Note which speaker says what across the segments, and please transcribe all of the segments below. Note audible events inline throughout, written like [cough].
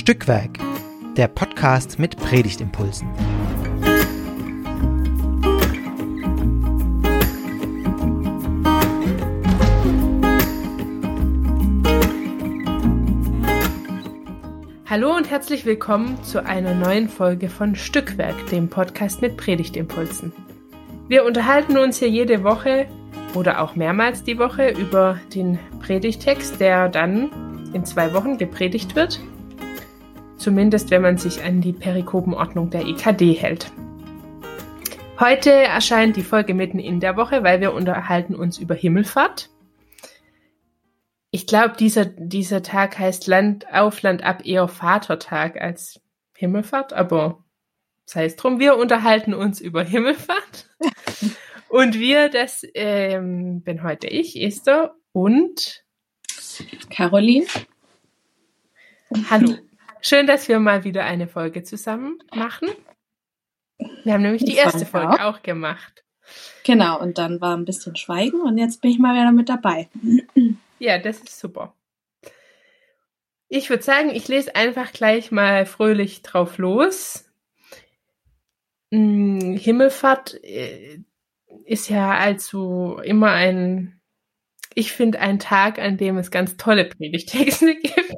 Speaker 1: Stückwerk, der Podcast mit Predigtimpulsen.
Speaker 2: Hallo und herzlich willkommen zu einer neuen Folge von Stückwerk, dem Podcast mit Predigtimpulsen. Wir unterhalten uns hier jede Woche oder auch mehrmals die Woche über den Predigtext, der dann in zwei Wochen gepredigt wird. Zumindest wenn man sich an die Perikopenordnung der EKD hält. Heute erscheint die Folge mitten in der Woche, weil wir unterhalten uns über Himmelfahrt. Ich glaube, dieser, dieser Tag heißt Land auf, Land ab eher Vatertag als Himmelfahrt, aber sei es drum, wir unterhalten uns über Himmelfahrt. [laughs] und wir, das ähm, bin heute ich, Esther und
Speaker 3: Caroline.
Speaker 2: Hallo. Schön, dass wir mal wieder eine Folge zusammen machen. Wir haben nämlich die erste Folge auch. auch gemacht.
Speaker 3: Genau, und dann war ein bisschen Schweigen und jetzt bin ich mal wieder mit dabei.
Speaker 2: Ja, das ist super. Ich würde sagen, ich lese einfach gleich mal fröhlich drauf los. Hm, Himmelfahrt äh, ist ja also immer ein ich finde einen Tag, an dem es ganz tolle Predigtexte [laughs] gibt.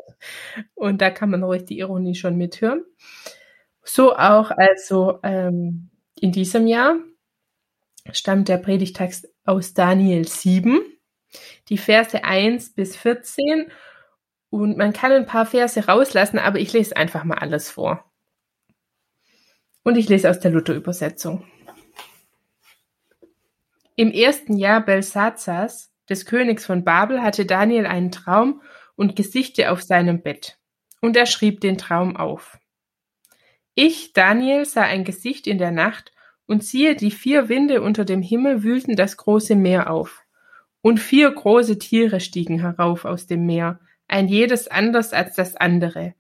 Speaker 2: Und da kann man ruhig die Ironie schon mithören. So auch also ähm, in diesem Jahr stammt der Predigtext aus Daniel 7, die Verse 1 bis 14. Und man kann ein paar Verse rauslassen, aber ich lese einfach mal alles vor. Und ich lese aus der Luther-Übersetzung. Im ersten Jahr Belsazars des Königs von Babel hatte Daniel einen Traum und Gesichte auf seinem Bett. Und er schrieb den Traum auf. Ich, Daniel, sah ein Gesicht in der Nacht, und siehe, die vier Winde unter dem Himmel wühlten das große Meer auf. Und vier große Tiere stiegen herauf aus dem Meer, ein jedes anders als das andere.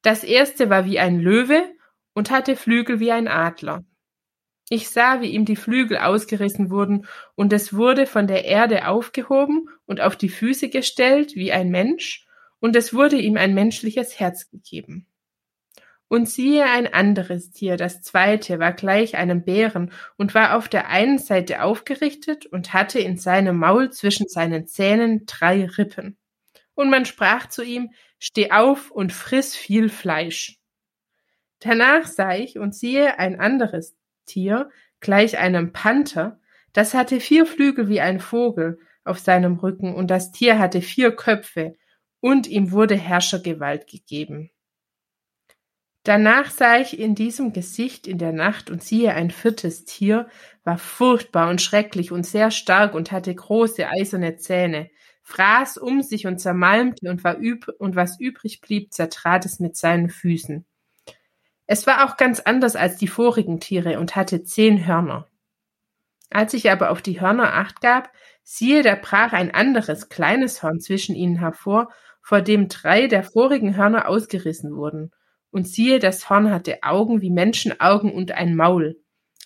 Speaker 2: Das erste war wie ein Löwe und hatte Flügel wie ein Adler. Ich sah, wie ihm die Flügel ausgerissen wurden, und es wurde von der Erde aufgehoben und auf die Füße gestellt wie ein Mensch, und es wurde ihm ein menschliches Herz gegeben. Und siehe ein anderes Tier, das zweite, war gleich einem Bären und war auf der einen Seite aufgerichtet und hatte in seinem Maul zwischen seinen Zähnen drei Rippen. Und man sprach zu ihm, Steh auf und friss viel Fleisch. Danach sah ich und siehe ein anderes Tier, gleich einem Panther, das hatte vier Flügel wie ein Vogel auf seinem Rücken, und das Tier hatte vier Köpfe, und ihm wurde Herrschergewalt gegeben. Danach sah ich in diesem Gesicht in der Nacht und siehe ein viertes Tier, war furchtbar und schrecklich und sehr stark und hatte große eiserne Zähne, fraß um sich und zermalmte und war üb und was übrig blieb, zertrat es mit seinen Füßen. Es war auch ganz anders als die vorigen Tiere und hatte zehn Hörner. Als ich aber auf die Hörner acht gab, siehe, da brach ein anderes kleines Horn zwischen ihnen hervor, vor dem drei der vorigen Hörner ausgerissen wurden. Und siehe, das Horn hatte Augen wie Menschenaugen und ein Maul.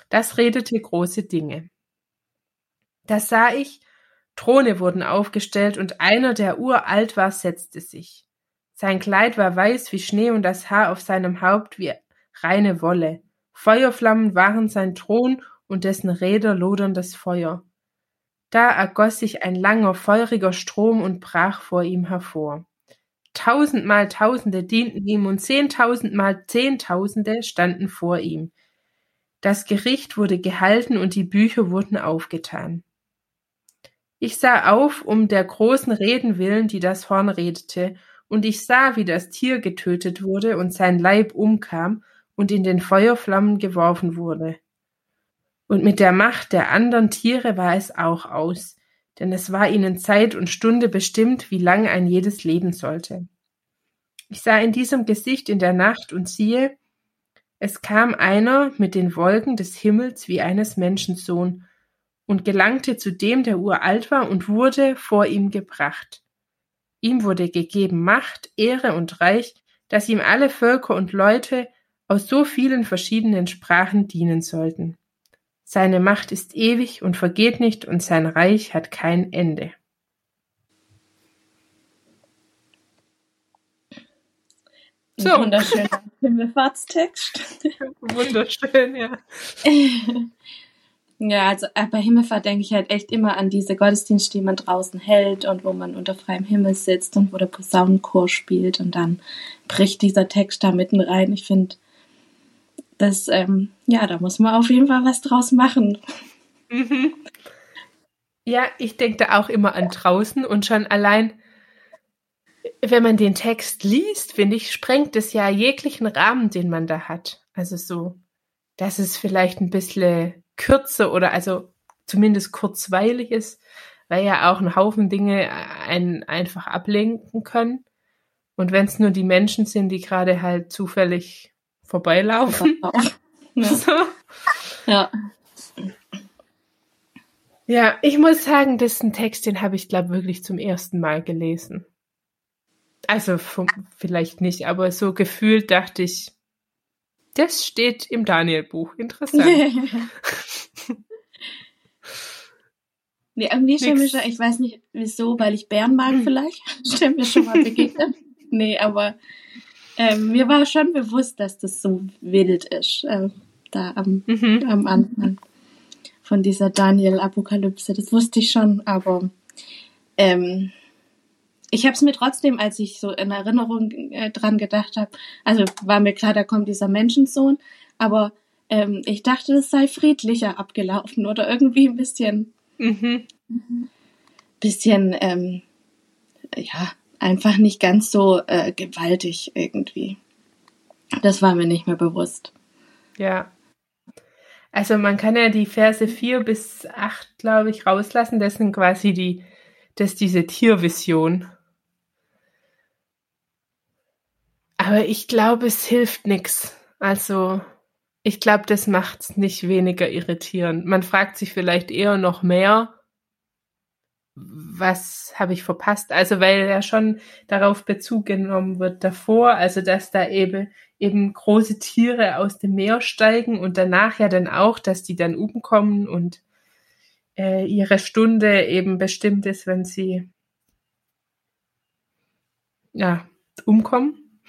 Speaker 2: Das redete große Dinge. Da sah ich, Throne wurden aufgestellt, und einer, der uralt war, setzte sich. Sein Kleid war weiß wie Schnee und das Haar auf seinem Haupt wie reine Wolle. Feuerflammen waren sein Thron und dessen Räder loderndes Feuer. Da ergoss sich ein langer, feuriger Strom und brach vor ihm hervor. Tausendmal Tausende dienten ihm und zehntausendmal Zehntausende standen vor ihm. Das Gericht wurde gehalten und die Bücher wurden aufgetan. Ich sah auf um der großen Reden willen, die das Horn redete, und ich sah, wie das Tier getötet wurde und sein Leib umkam, und in den Feuerflammen geworfen wurde. Und mit der Macht der andern Tiere war es auch aus, denn es war ihnen Zeit und Stunde bestimmt, wie lang ein jedes leben sollte. Ich sah in diesem Gesicht in der Nacht und siehe, es kam einer mit den Wolken des Himmels wie eines Menschensohn und gelangte zu dem, der uralt war, und wurde vor ihm gebracht. Ihm wurde gegeben Macht, Ehre und Reich, dass ihm alle Völker und Leute aus so vielen verschiedenen Sprachen dienen sollten. Seine Macht ist ewig und vergeht nicht und sein Reich hat kein Ende.
Speaker 3: So. Wunderschöner [laughs] Himmelfahrtstext.
Speaker 2: Wunderschön, ja. [laughs]
Speaker 3: ja, also äh, bei Himmelfahrt denke ich halt echt immer an diese Gottesdienste, die man draußen hält und wo man unter freiem Himmel sitzt und wo der Posaunenchor spielt und dann bricht dieser Text da mitten rein. Ich finde, das, ähm, ja, da muss man auf jeden Fall was draus machen.
Speaker 2: Mhm. Ja, ich denke da auch immer an draußen und schon allein, wenn man den Text liest, finde ich, sprengt es ja jeglichen Rahmen, den man da hat. Also so, dass es vielleicht ein bisschen kürzer oder also zumindest kurzweilig ist, weil ja auch ein Haufen Dinge einen einfach ablenken können. Und wenn es nur die Menschen sind, die gerade halt zufällig vorbeilaufen.
Speaker 3: Ja. [laughs] So. ja.
Speaker 2: Ja, ich muss sagen, das ist ein Text, den habe ich, glaube wirklich zum ersten Mal gelesen. Also vom, vielleicht nicht, aber so gefühlt dachte ich, das steht im Daniel-Buch. Interessant. [laughs]
Speaker 3: nee, irgendwie stellen wir schon, ich weiß nicht wieso, weil ich Bären mag [laughs] vielleicht, stellen wir schon mal begegnet. nee, aber ähm, mir war schon bewusst, dass das so wild ist, äh, da am, mhm. am Anfang von dieser Daniel-Apokalypse. Das wusste ich schon, aber ähm, ich habe es mir trotzdem, als ich so in Erinnerung äh, dran gedacht habe, also war mir klar, da kommt dieser Menschensohn, aber ähm, ich dachte, es sei friedlicher abgelaufen oder irgendwie ein bisschen, mhm. bisschen, ähm, ja, einfach nicht ganz so äh, gewaltig irgendwie. Das war mir nicht mehr bewusst.
Speaker 2: Ja, also man kann ja die Verse 4 bis 8, glaube ich, rauslassen. Das sind quasi die, das diese Tiervision. Aber ich glaube, es hilft nichts. Also ich glaube, das macht es nicht weniger irritierend. Man fragt sich vielleicht eher noch mehr, was habe ich verpasst? Also weil ja schon darauf Bezug genommen wird davor, also dass da eben eben große Tiere aus dem Meer steigen und danach ja dann auch, dass die dann umkommen und äh, ihre Stunde eben bestimmt ist, wenn sie ja umkommen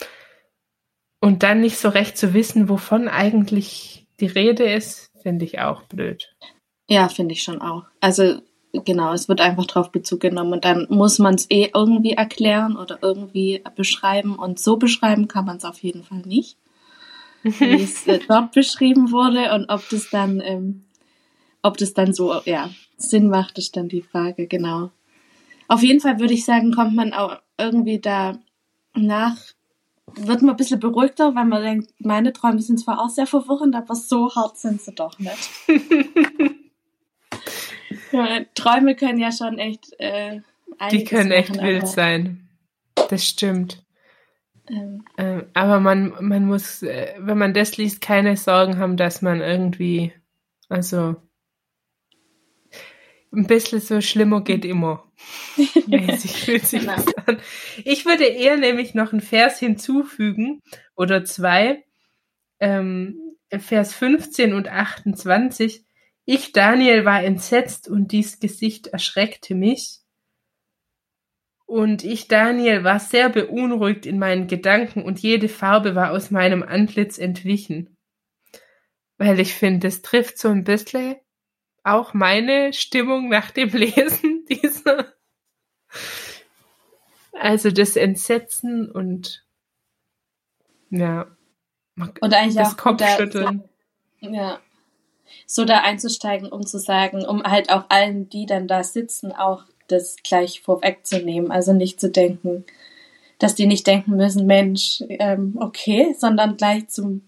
Speaker 2: und dann nicht so recht zu wissen, wovon eigentlich die Rede ist, finde ich auch blöd.
Speaker 3: Ja, finde ich schon auch. Also genau, es wird einfach drauf Bezug genommen und dann muss man es eh irgendwie erklären oder irgendwie beschreiben und so beschreiben kann man es auf jeden Fall nicht, wie es äh, [laughs] dort beschrieben wurde und ob das dann, ähm, ob das dann so, ja, Sinn macht, ist dann die Frage, genau. Auf jeden Fall würde ich sagen, kommt man auch irgendwie da nach, wird man ein bisschen beruhigter, weil man denkt, meine Träume sind zwar auch sehr verwirrend, aber so hart sind sie doch nicht. [laughs] Träume können ja schon echt. Äh,
Speaker 2: Die können echt machen, wild sein. Das stimmt. Ähm. Ähm, aber man, man muss, äh, wenn man das liest, keine Sorgen haben, dass man irgendwie, also ein bisschen so schlimmer geht immer. [laughs] Mäßig fühlt sich genau. das an. Ich würde eher nämlich noch einen Vers hinzufügen oder zwei. Ähm, Vers 15 und 28. Ich, Daniel, war entsetzt und dies Gesicht erschreckte mich. Und ich, Daniel, war sehr beunruhigt in meinen Gedanken und jede Farbe war aus meinem Antlitz entwichen. Weil ich finde, es trifft so ein bisschen auch meine Stimmung nach dem [laughs] Lesen dieser. Also das Entsetzen und ja.
Speaker 3: Und eigentlich das auch Kopfschütteln. ja, so da einzusteigen, um zu sagen, um halt auch allen, die dann da sitzen, auch das gleich vorwegzunehmen. Also nicht zu denken, dass die nicht denken müssen, Mensch, ähm, okay, sondern gleich zum,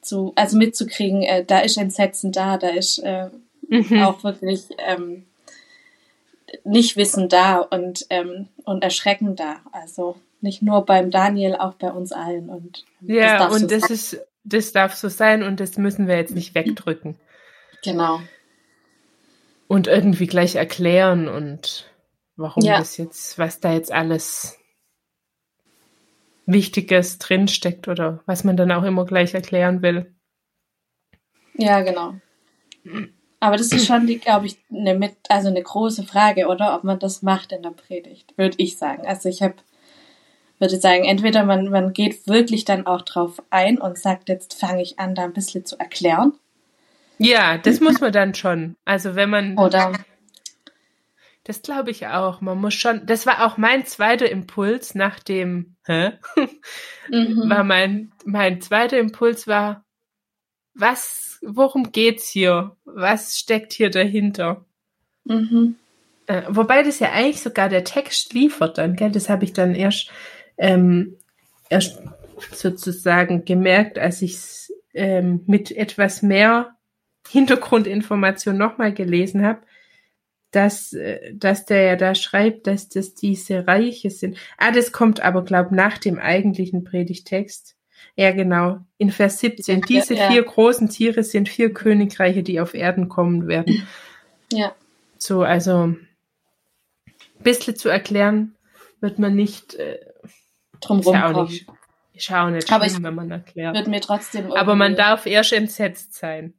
Speaker 3: zu, also mitzukriegen, äh, da ist Entsetzen da, da ist äh, mhm. auch wirklich ähm, Nichtwissen da und, ähm, und Erschrecken da. Also nicht nur beim Daniel, auch bei uns allen. Und
Speaker 2: ja, das und so das sein. ist, das darf so sein und das müssen wir jetzt nicht [clears throat] wegdrücken.
Speaker 3: Genau.
Speaker 2: Und irgendwie gleich erklären und warum ja. das jetzt, was da jetzt alles Wichtiges drinsteckt oder was man dann auch immer gleich erklären will.
Speaker 3: Ja, genau. Aber das ist schon, glaube ich, eine mit, also eine große Frage, oder? Ob man das macht in der Predigt, würde ich sagen. Also ich habe würde sagen, entweder man, man geht wirklich dann auch drauf ein und sagt, jetzt fange ich an, da ein bisschen zu erklären.
Speaker 2: Ja, das muss man dann schon. Also wenn man.
Speaker 3: Oder
Speaker 2: Das glaube ich auch. Man muss schon. Das war auch mein zweiter Impuls nach dem. Hä?
Speaker 3: mhm. [laughs]
Speaker 2: War mein mein zweiter Impuls war, was? Worum geht's hier? Was steckt hier dahinter?
Speaker 3: Mhm.
Speaker 2: Äh, wobei das ja eigentlich sogar der Text liefert dann, gell? Das habe ich dann erst, ähm, erst sozusagen gemerkt, als ich es ähm, mit etwas mehr Hintergrundinformation nochmal gelesen habe, dass, äh, dass der ja da schreibt, dass das diese Reiche sind. Ah, das kommt aber, glaub nach dem eigentlichen Predigtext. Ja, genau. In Vers 17.
Speaker 3: Ja,
Speaker 2: Diese
Speaker 3: ja.
Speaker 2: vier großen Tiere sind vier Königreiche, die auf Erden kommen werden.
Speaker 3: Ja.
Speaker 2: So, also ein bisschen zu erklären wird man nicht, äh,
Speaker 3: Drum rumkommen.
Speaker 2: nicht, ja auch nicht
Speaker 3: Aber
Speaker 2: schlimm,
Speaker 3: ich
Speaker 2: wenn man erklärt.
Speaker 3: Wird mir trotzdem
Speaker 2: Aber man darf erst entsetzt sein.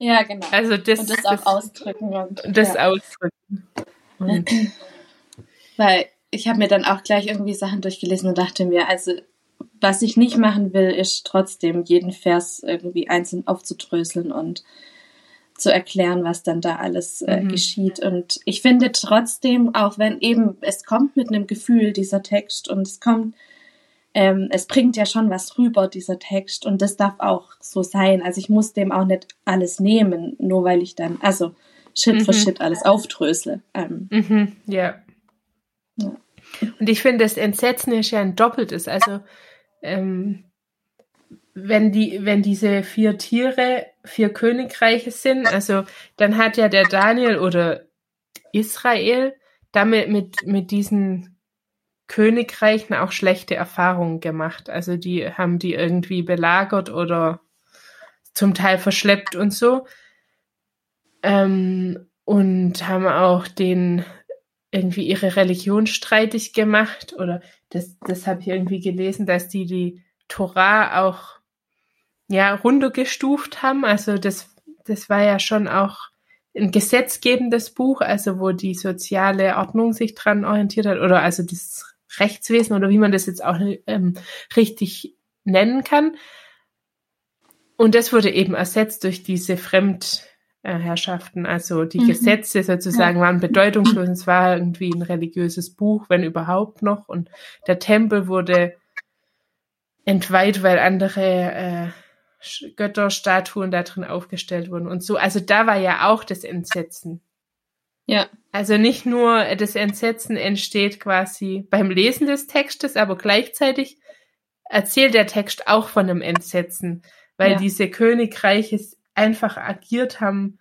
Speaker 3: Ja, genau.
Speaker 2: Also das,
Speaker 3: und das auch ausdrücken. Und,
Speaker 2: das
Speaker 3: ja.
Speaker 2: ausdrücken. Und,
Speaker 3: Weil ich habe mir dann auch gleich irgendwie Sachen durchgelesen und dachte mir, also was ich nicht machen will, ist trotzdem jeden Vers irgendwie einzeln aufzudröseln und zu erklären, was dann da alles äh,
Speaker 2: Mhm.
Speaker 3: geschieht. Und ich finde trotzdem, auch wenn eben es kommt mit einem Gefühl, dieser Text, und es kommt, ähm, es bringt ja schon was rüber, dieser Text, und das darf auch so sein. Also ich muss dem auch nicht alles nehmen, nur weil ich dann, also Schritt für
Speaker 2: Mhm.
Speaker 3: Schritt alles aufdrösle. Ähm,
Speaker 2: mhm, ja.
Speaker 3: Ja.
Speaker 2: Und ich finde, das Entsetzen ist ja ein doppeltes. Also ähm, wenn die, wenn diese vier Tiere vier Königreiche sind, also dann hat ja der Daniel oder Israel damit mit, mit diesen Königreichen auch schlechte Erfahrungen gemacht. Also die haben die irgendwie belagert oder zum Teil verschleppt und so. Ähm, und haben auch den irgendwie ihre Religion streitig gemacht oder das, das habe ich irgendwie gelesen, dass die die Torah auch ja runtergestuft haben. Also das, das war ja schon auch ein gesetzgebendes Buch, also wo die soziale Ordnung sich dran orientiert hat oder also das Rechtswesen oder wie man das jetzt auch ähm, richtig nennen kann. Und das wurde eben ersetzt durch diese Fremdherrschaften. Also die
Speaker 3: Mhm.
Speaker 2: Gesetze sozusagen waren bedeutungslos. Es war irgendwie ein religiöses Buch, wenn überhaupt noch. Und der Tempel wurde entweiht, weil andere äh, Götterstatuen da drin aufgestellt wurden und so. Also da war ja auch das Entsetzen.
Speaker 3: ja.
Speaker 2: Also nicht nur das Entsetzen entsteht quasi beim Lesen des Textes, aber gleichzeitig erzählt der Text auch von einem Entsetzen, weil
Speaker 3: Ja.
Speaker 2: diese Königreiche einfach agiert haben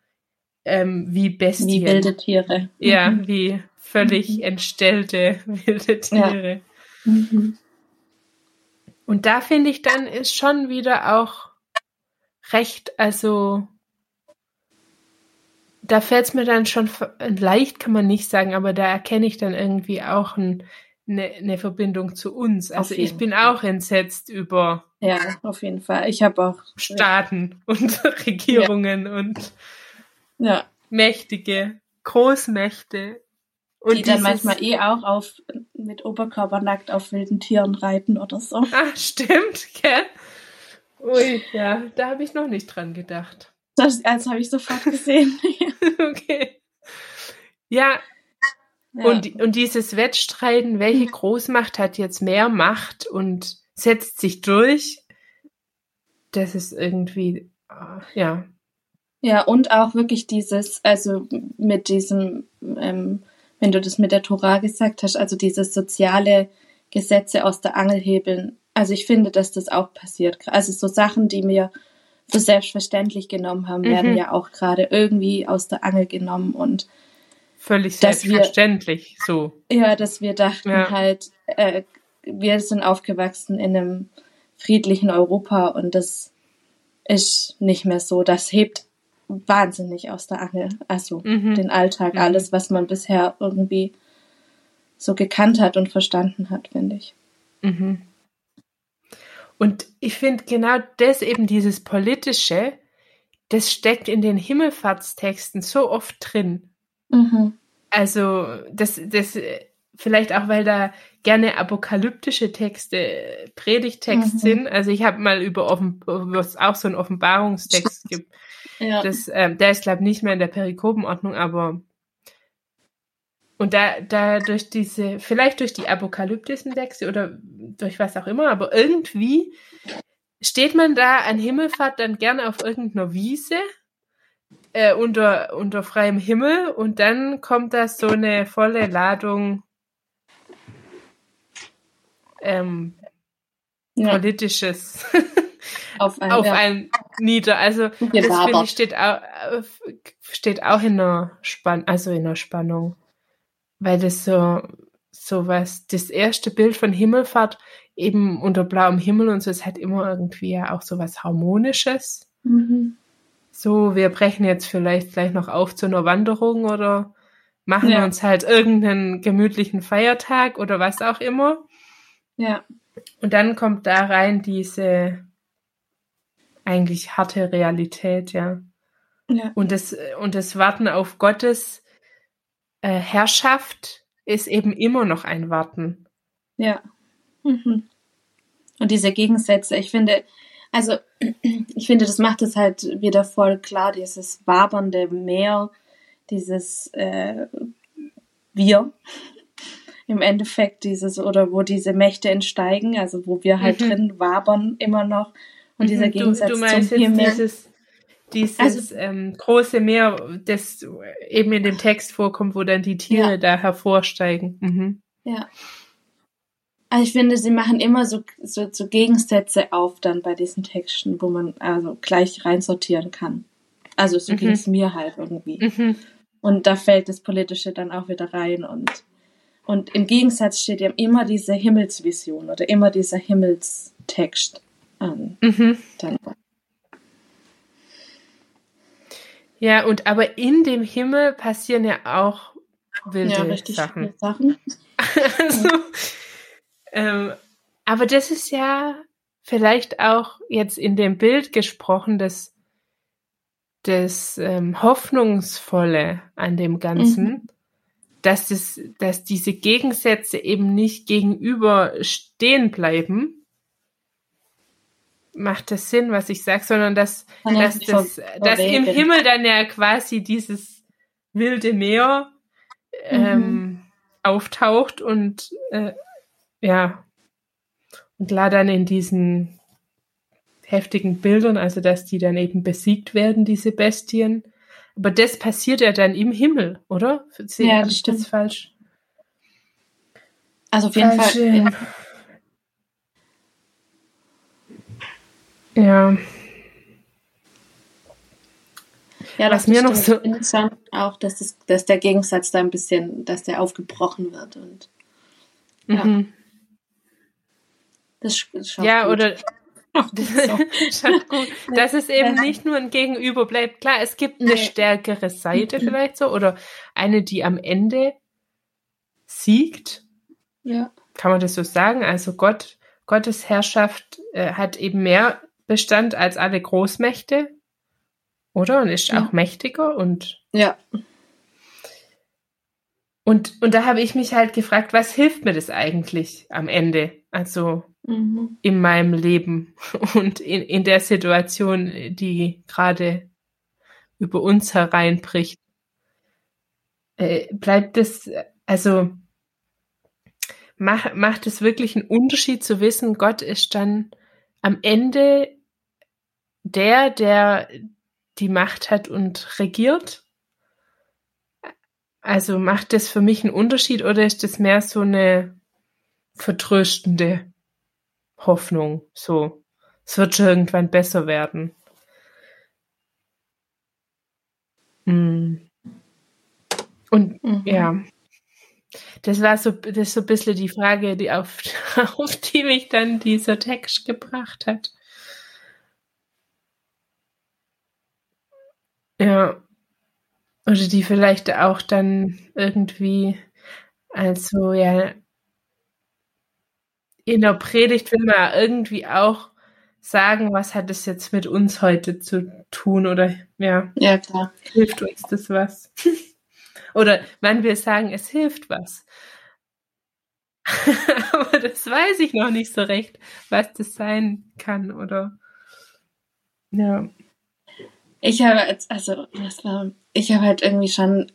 Speaker 2: ähm, wie Bestien.
Speaker 3: Wie wilde Tiere.
Speaker 2: Ja,
Speaker 3: Mhm.
Speaker 2: wie völlig
Speaker 3: Mhm.
Speaker 2: entstellte [laughs] wilde Tiere.
Speaker 3: Mhm.
Speaker 2: Und da finde ich dann ist schon wieder auch recht, also da fällt es mir dann schon leicht, kann man nicht sagen, aber da erkenne ich dann irgendwie auch ein, eine, eine Verbindung zu uns. Also ich bin
Speaker 3: Fall.
Speaker 2: auch entsetzt über
Speaker 3: Ja, auf jeden Fall. Ich habe auch.
Speaker 2: Staaten [laughs] und Regierungen und
Speaker 3: Ja,
Speaker 2: Mächtige, Großmächte. Und
Speaker 3: die dann manchmal eh auch auf mit Oberkörper nackt auf wilden Tieren reiten oder so.
Speaker 2: Ah, stimmt, gell? Ui, ja, da habe ich noch nicht dran gedacht.
Speaker 3: Das, das habe ich sofort gesehen. [laughs] [laughs]
Speaker 2: okay. Ja,
Speaker 3: ja.
Speaker 2: Und, und dieses Wettstreiten, welche Großmacht hat jetzt mehr Macht und setzt sich durch, das ist irgendwie, ah, ja.
Speaker 3: Ja, und auch wirklich dieses, also mit diesem, ähm, wenn du das mit der Tora gesagt hast, also dieses soziale Gesetze aus der Angel hebeln. Also ich finde, dass das auch passiert. Also so Sachen, die wir für selbstverständlich genommen haben,
Speaker 2: Mhm.
Speaker 3: werden ja auch gerade irgendwie aus der Angel genommen und
Speaker 2: Völlig
Speaker 3: Dass wir-
Speaker 2: selbstverständlich so.
Speaker 3: ja, dass wir dachten
Speaker 2: Ja.
Speaker 3: halt, äh, wir sind aufgewachsen in einem friedlichen Europa und das ist nicht mehr so. Das hebt wahnsinnig aus der Angel. Also
Speaker 2: Mhm.
Speaker 3: den Alltag,
Speaker 2: Mhm.
Speaker 3: alles, was man bisher irgendwie so gekannt hat und verstanden hat, finde ich.
Speaker 2: Mhm. Und ich finde genau das eben dieses politische, das steckt in den Himmelfahrtstexten so oft drin.
Speaker 3: Mhm.
Speaker 2: Also das, das äh, vielleicht auch, weil da gerne apokalyptische Texte, Predigtext mhm. sind. Also ich habe mal über offen, was auch so einen Offenbarungstext gibt. Ja. Das, äh, der ist, glaube ich, nicht mehr in der Perikopenordnung, aber und da, da durch diese, vielleicht durch die apokalyptischen Texte oder durch was auch immer, aber irgendwie steht man da an Himmelfahrt dann gerne auf irgendeiner Wiese äh, unter, unter freiem Himmel und dann kommt da so eine volle Ladung ähm, ja. politisches [laughs] auf ein, auf ja. ein nieder. Also das finde ich steht auch, steht auch in einer Spann also in einer Spannung, weil das so so was das erste Bild von Himmelfahrt eben unter blauem Himmel und so ist halt immer irgendwie ja auch so was harmonisches. Mhm. So, wir brechen jetzt vielleicht gleich noch auf zu einer Wanderung oder machen ja. uns halt irgendeinen gemütlichen Feiertag oder was auch immer.
Speaker 3: Ja.
Speaker 2: Und dann kommt da rein diese eigentlich harte Realität, ja. ja. Und das, und das Warten auf Gottes äh, Herrschaft ist eben immer noch ein Warten.
Speaker 3: Ja. Mhm. Und diese Gegensätze, ich finde, also [clears throat] ich finde, das macht es halt wieder voll klar, dieses wabernde Meer, dieses äh, Wir [laughs] im Endeffekt, dieses, oder wo diese Mächte entsteigen, also wo wir halt mhm. drin wabern immer noch. Und mhm, dieser Gegensatz du, du meinst zum
Speaker 2: jetzt dieses, dieses also, ähm, große Meer, das eben in dem Text vorkommt, wo dann die Tiere ja. da hervorsteigen. Mhm.
Speaker 3: Ja. Also ich finde, sie machen immer so, so, so Gegensätze auf dann bei diesen Texten, wo man also gleich reinsortieren kann. Also so mhm. ging es mir halt irgendwie. Mhm. Und da fällt das Politische dann auch wieder rein und und im Gegensatz steht ja immer diese Himmelsvision oder immer dieser Himmelstext an. Mhm. Dann.
Speaker 2: Ja, und aber in dem Himmel passieren ja auch wilde ja, richtig Sachen. Sachen. [laughs] also, ähm, aber das ist ja vielleicht auch jetzt in dem Bild gesprochen, das, das ähm, Hoffnungsvolle an dem Ganzen. Mhm dass, es, dass diese Gegensätze eben nicht gegenüber stehen bleiben. Macht das Sinn, was ich sage, sondern dass, ja, dass, das, dass im Himmel dann ja quasi dieses wilde Meer ähm, mhm. auftaucht und äh, ja, und klar dann in diesen heftigen Bildern, also dass die dann eben besiegt werden, diese Bestien, aber das passiert ja dann im Himmel, oder?
Speaker 3: Sehe ja, das ich stimmt. das falsch? Also auf jeden Fall.
Speaker 2: Ja. ja.
Speaker 3: Das mir noch so interessant auch, dass, das, dass der Gegensatz da ein bisschen, dass der aufgebrochen wird und ja. Mhm.
Speaker 2: Das schon ja, gut. oder [laughs] [laughs] [laughs] Dass es eben nicht nur ein Gegenüber bleibt. Klar, es gibt eine stärkere Seite vielleicht so oder eine, die am Ende siegt.
Speaker 3: Ja.
Speaker 2: Kann man das so sagen? Also Gott, Gottes Herrschaft äh, hat eben mehr Bestand als alle Großmächte, oder? Und ist ja. auch mächtiger und.
Speaker 3: Ja.
Speaker 2: Und, und da habe ich mich halt gefragt, was hilft mir das eigentlich am Ende? Also, mhm. in meinem Leben [laughs] und in, in der Situation, die gerade über uns hereinbricht. Äh, bleibt es, also mach, macht es wirklich einen Unterschied zu wissen, Gott ist dann am Ende der, der die Macht hat und regiert? Also macht das für mich einen Unterschied oder ist das mehr so eine vertröstende Hoffnung. So, es wird schon irgendwann besser werden. Hm. Und mhm. ja, das war so, das so ein bisschen die Frage, die auf, [laughs] auf die mich dann dieser Text gebracht hat. Ja. Oder die vielleicht auch dann irgendwie, also ja, in der Predigt will man ja irgendwie auch sagen, was hat es jetzt mit uns heute zu tun oder ja,
Speaker 3: ja klar.
Speaker 2: hilft uns das was? [laughs] oder man will sagen, es hilft was. [laughs] Aber das weiß ich noch nicht so recht, was das sein kann, oder? Ja.
Speaker 3: Ich habe, also, das war, ich habe halt irgendwie schon,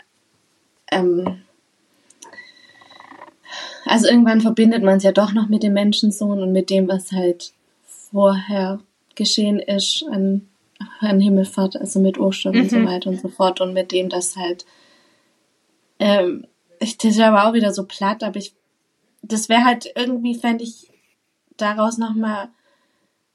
Speaker 3: ähm, also irgendwann verbindet man es ja doch noch mit dem Menschensohn und mit dem, was halt vorher geschehen ist an, an Himmelfahrt, also mit Ostern mhm. und so mhm. weiter und so fort und mit dem, dass halt, ähm, ich, das aber auch wieder so platt, aber ich, das wäre halt irgendwie, fände ich, daraus nochmal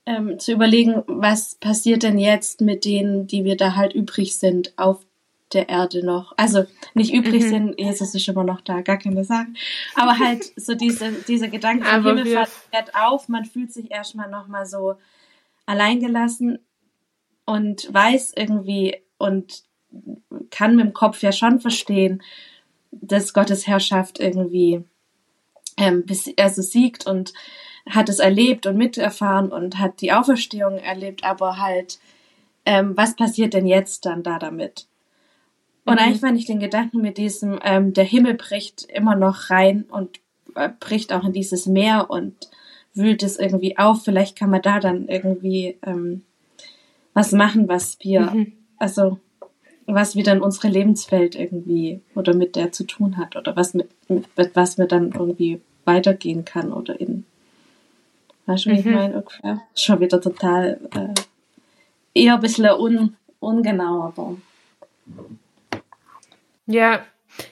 Speaker 3: ähm, zu überlegen, was passiert denn jetzt mit denen, die wir da halt übrig sind auf der Erde noch. Also nicht übrig mhm. sind, Jesus ist immer noch da, gar keine Sache. Aber halt [laughs] so diese, diese Gedanken von Himmelfahrt fährt auf, man fühlt sich erstmal nochmal so alleingelassen und weiß irgendwie und kann mit dem Kopf ja schon verstehen, dass Gottes Herrschaft irgendwie ähm, bis, also siegt und hat es erlebt und miterfahren und hat die Auferstehung erlebt, aber halt, ähm, was passiert denn jetzt dann da damit? Und mhm. eigentlich fand ich den Gedanken mit diesem, ähm, der Himmel bricht immer noch rein und äh, bricht auch in dieses Meer und wühlt es irgendwie auf. Vielleicht kann man da dann irgendwie ähm, was machen, was wir, mhm. also was wieder in unsere Lebenswelt irgendwie oder mit der zu tun hat oder was mit, mit, mit was mir dann irgendwie weitergehen kann oder in weißt du, wie mhm. ich meine ungefähr? Schon wieder total äh, eher ein bisschen un, ungenau, aber
Speaker 2: ja,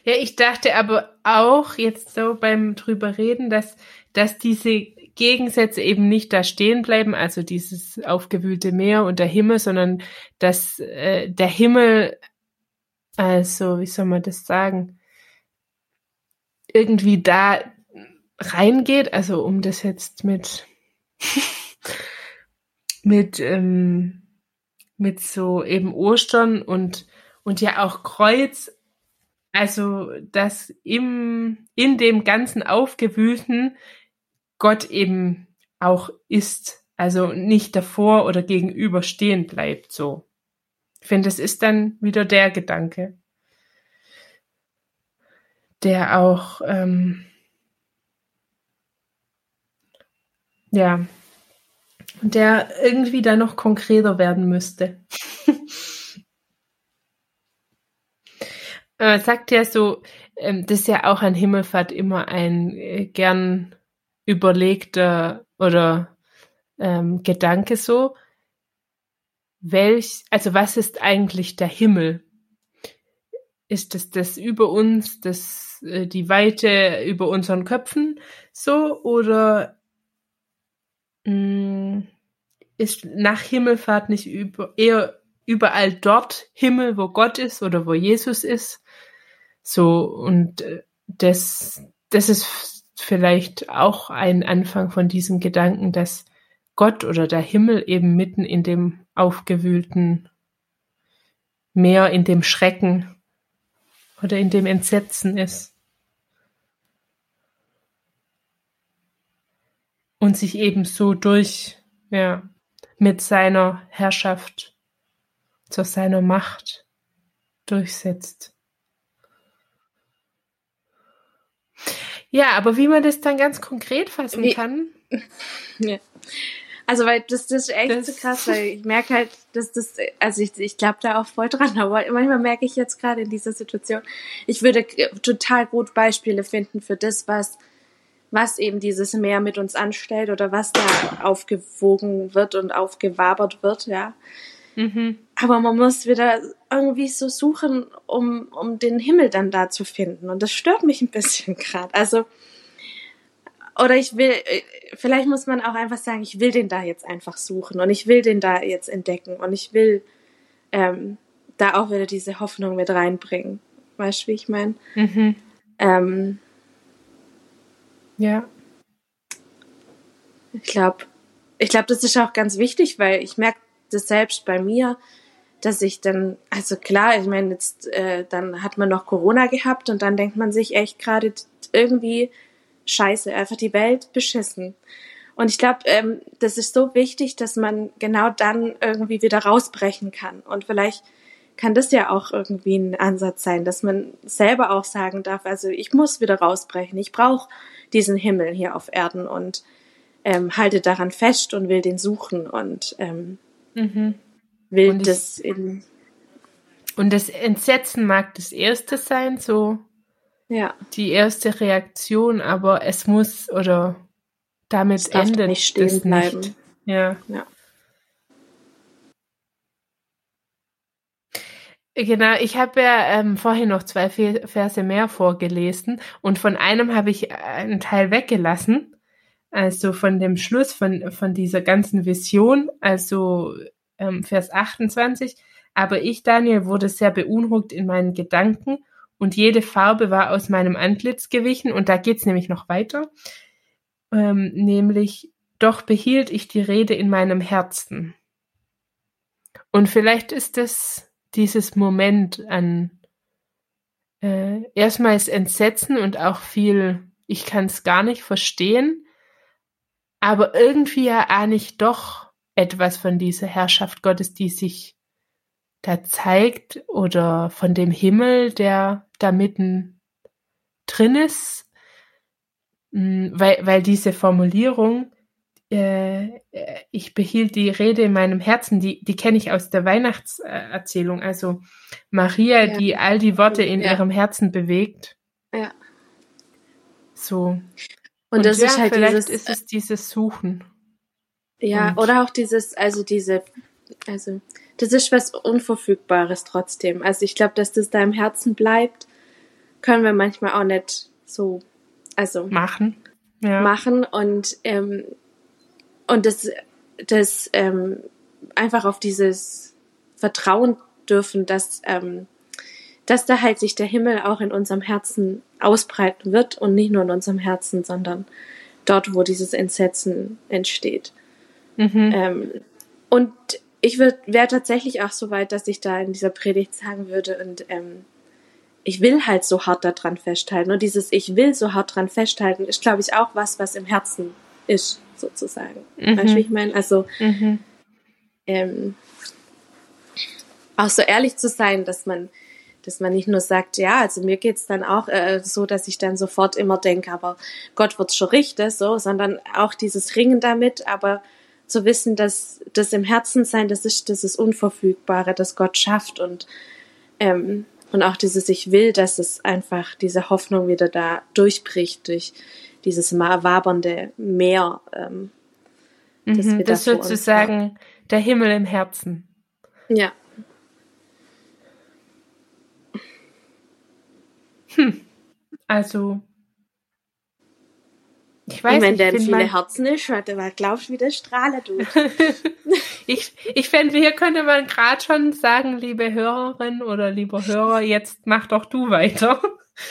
Speaker 2: ja, ich dachte aber auch jetzt so beim drüber reden, dass, dass diese Gegensätze eben nicht da stehen bleiben, also dieses aufgewühlte Meer und der Himmel, sondern dass äh, der Himmel, also wie soll man das sagen, irgendwie da reingeht, also um das jetzt mit [laughs] mit ähm, mit so eben Ostern und und ja auch Kreuz also, dass im, in dem ganzen Aufgewühlten Gott eben auch ist. Also nicht davor oder gegenüber stehen bleibt, so. Ich finde, es ist dann wieder der Gedanke, der auch, ähm, ja, der irgendwie da noch konkreter werden müsste. [laughs] Man sagt ja so, ähm, das ist ja auch an Himmelfahrt immer ein äh, gern überlegter oder ähm, Gedanke so. Welch, also was ist eigentlich der Himmel? Ist es das über uns, das, äh, die Weite über unseren Köpfen so oder ist nach Himmelfahrt nicht über, eher überall dort Himmel, wo Gott ist oder wo Jesus ist? So, und äh, das, das ist vielleicht auch ein Anfang von diesem Gedanken, dass Gott oder der Himmel eben mitten in dem aufgewühlten Meer, in dem Schrecken oder in dem Entsetzen ist. Und sich eben so durch, ja, mit seiner Herrschaft, zu seiner Macht durchsetzt. Ja, aber wie man das dann ganz konkret fassen wie, kann. [laughs]
Speaker 3: Ja. Also, weil das, das ist echt das, so krass, weil ich merke halt, dass das, also ich, ich glaube da auch voll dran, [laughs] aber manchmal merke ich jetzt gerade in dieser Situation, ich würde total gut Beispiele finden für das, was, was eben dieses Meer mit uns anstellt oder was da aufgewogen wird und aufgewabert wird, ja. Mhm. Aber man muss wieder irgendwie so suchen, um, um den Himmel dann da zu finden. Und das stört mich ein bisschen [laughs] gerade. Also, oder ich will, vielleicht muss man auch einfach sagen, ich will den da jetzt einfach suchen und ich will den da jetzt entdecken und ich will ähm, da auch wieder diese Hoffnung mit reinbringen. Weißt du, wie ich meine? Mhm. Ähm,
Speaker 2: ja.
Speaker 3: Ich glaube, ich glaube, das ist auch ganz wichtig, weil ich merke das selbst bei mir, dass ich dann, also klar, ich meine, jetzt, äh, dann hat man noch Corona gehabt und dann denkt man sich echt gerade irgendwie scheiße, einfach die Welt beschissen. Und ich glaube, ähm, das ist so wichtig, dass man genau dann irgendwie wieder rausbrechen kann. Und vielleicht kann das ja auch irgendwie ein Ansatz sein, dass man selber auch sagen darf, also ich muss wieder rausbrechen. Ich brauche diesen Himmel hier auf Erden und ähm, haltet daran fest und will den suchen und ähm, mhm. will und das in.
Speaker 2: Und das Entsetzen mag das erste sein, so ja. die erste Reaktion, aber es muss oder damit es endet nicht stehen es bleiben. Nicht. Ja. ja. Genau, ich habe ja ähm, vorhin noch zwei Verse mehr vorgelesen und von einem habe ich einen Teil weggelassen, also von dem Schluss von, von dieser ganzen Vision, also ähm, Vers 28. Aber ich, Daniel, wurde sehr beunruhigt in meinen Gedanken und jede Farbe war aus meinem Antlitz gewichen und da geht's nämlich noch weiter, ähm, nämlich doch behielt ich die Rede in meinem Herzen. Und vielleicht ist es dieses Moment an äh, erstmals Entsetzen und auch viel, ich kann es gar nicht verstehen, aber irgendwie erahne ich doch etwas von dieser Herrschaft Gottes, die sich da zeigt oder von dem Himmel, der da mitten drin ist, hm, weil, weil diese Formulierung, äh, ich behielt die Rede in meinem Herzen, die, die kenne ich aus der Weihnachtserzählung. Also Maria, ja. die all die Worte in ja. ihrem Herzen bewegt. Ja. So. Und, Und das ja, ist halt vielleicht dieses, ist es dieses Suchen.
Speaker 3: Ja, Und oder auch dieses, also diese, also das ist was Unverfügbares trotzdem. Also ich glaube, dass das da im Herzen bleibt, können wir manchmal auch nicht so, also
Speaker 2: machen.
Speaker 3: Ja. Machen und ähm, und das, das ähm, einfach auf dieses Vertrauen dürfen, dass, ähm, dass da halt sich der Himmel auch in unserem Herzen ausbreiten wird und nicht nur in unserem Herzen, sondern dort, wo dieses Entsetzen entsteht. Mhm. Ähm, und ich wäre tatsächlich auch so weit, dass ich da in dieser Predigt sagen würde und ähm, ich will halt so hart daran festhalten. Und dieses Ich will so hart daran festhalten ist, glaube ich, auch was, was im Herzen ist sozusagen. Mhm. Weißt du, wie ich meine? Also mhm. ähm, auch so ehrlich zu sein, dass man, dass man nicht nur sagt, ja, also mir geht's dann auch äh, so, dass ich dann sofort immer denke, aber Gott wird's schon richten, so, sondern auch dieses Ringen damit, aber zu wissen, dass das im Herzen sein, das ist das ist Unverfügbare, das Gott schafft und ähm, und auch dieses Ich will, dass es einfach diese Hoffnung wieder da durchbricht durch dieses wabernde Meer. Ähm,
Speaker 2: das, mhm, das sozusagen der Himmel im Herzen.
Speaker 3: Ja.
Speaker 2: Hm. Also,
Speaker 3: ich weiß wenn nicht, der in viele mein... Herzen ist, dann glaubst du, wie der Strahler tut. [laughs]
Speaker 2: ich ich fände, hier könnte man gerade schon sagen, liebe Hörerin oder lieber Hörer, jetzt mach doch du weiter.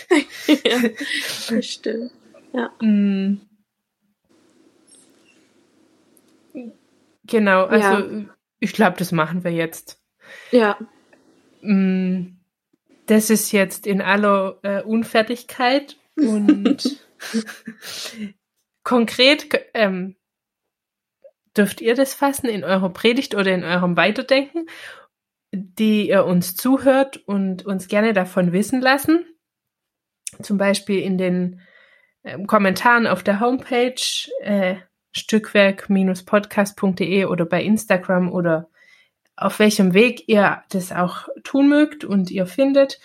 Speaker 2: [laughs]
Speaker 3: ja, das stimmt. Ja. Mm.
Speaker 2: Genau, also ja. ich glaube, das machen wir jetzt.
Speaker 3: Ja.
Speaker 2: Mm. Das ist jetzt in aller äh, Unfertigkeit [laughs] und konkret ähm, dürft ihr das fassen in eurer Predigt oder in eurem Weiterdenken, die ihr uns zuhört und uns gerne davon wissen lassen. Zum Beispiel in den Kommentaren auf der Homepage äh, stückwerk-podcast.de oder bei Instagram oder auf welchem Weg ihr das auch tun mögt und ihr findet.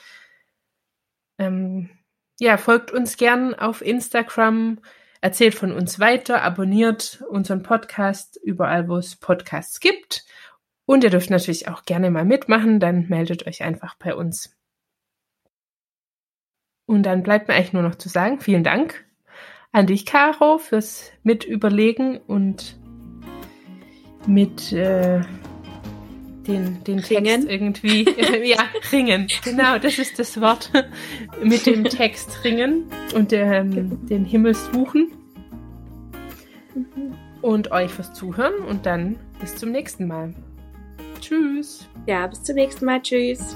Speaker 2: Ähm, ja, folgt uns gern auf Instagram, erzählt von uns weiter, abonniert unseren Podcast überall, wo es Podcasts gibt. Und ihr dürft natürlich auch gerne mal mitmachen, dann meldet euch einfach bei uns. Und dann bleibt mir eigentlich nur noch zu sagen, vielen Dank an dich, Caro, fürs Mitüberlegen und mit äh, den, den Text irgendwie. [laughs] Äh, ja, ringen. Genau, das ist das Wort. [laughs] mit dem Text ringen und ähm, den Himmel suchen. Und euch fürs Zuhören und dann bis zum nächsten Mal. Tschüss.
Speaker 3: Ja, bis zum nächsten Mal. Tschüss.